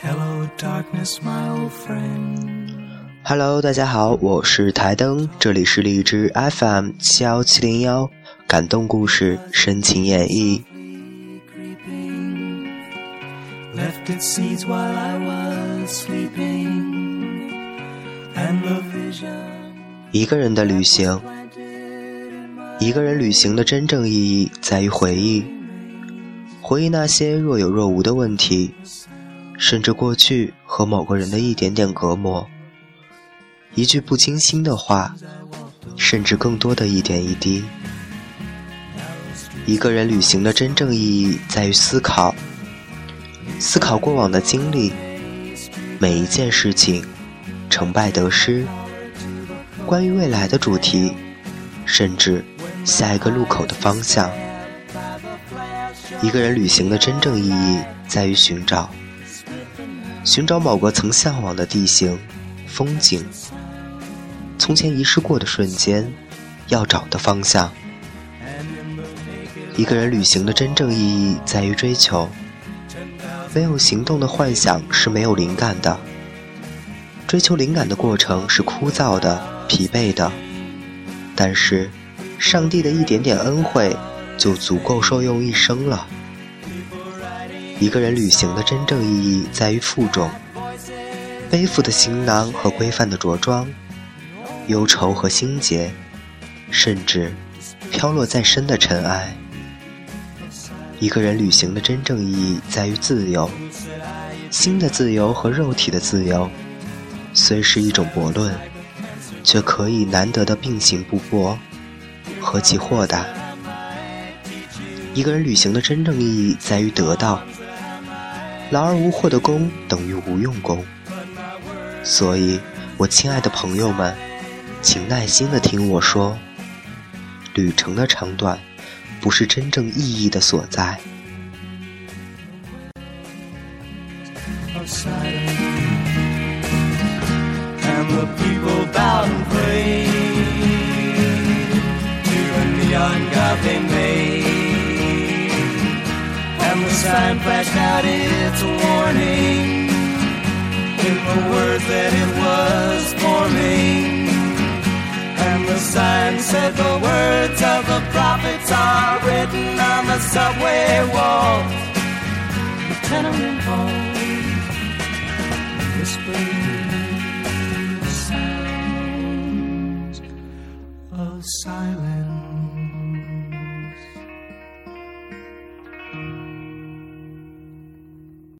Hello，darkness my friend hello 大家好，我是台灯，这里是荔枝 FM 七幺七零幺，感动故事，深情演绎。一个人的旅行，一个人旅行的真正意义在于回忆，回忆那些若有若无的问题，甚至过去和某个人的一点点隔膜，一句不经心的话，甚至更多的一点一滴。一个人旅行的真正意义在于思考，思考过往的经历，每一件事情，成败得失。关于未来的主题，甚至下一个路口的方向。一个人旅行的真正意义在于寻找，寻找某个曾向往的地形、风景，从前遗失过的瞬间，要找的方向。一个人旅行的真正意义在于追求，没有行动的幻想是没有灵感的，追求灵感的过程是枯燥的。疲惫的，但是，上帝的一点点恩惠就足够受用一生了。一个人旅行的真正意义在于负重，背负的行囊和规范的着装，忧愁和心结，甚至飘落在身的尘埃。一个人旅行的真正意义在于自由，心的自由和肉体的自由，虽是一种悖论。却可以难得的并行不悖，何其豁达！一个人旅行的真正意义在于得到，劳而无获的功等于无用功。所以，我亲爱的朋友们，请耐心的听我说，旅程的长短，不是真正意义的所在。Sign flashed out its warning in the words that it was forming. And the sign said the words of the prophets are written on the subway walls, the tenement halls, whispering. silence.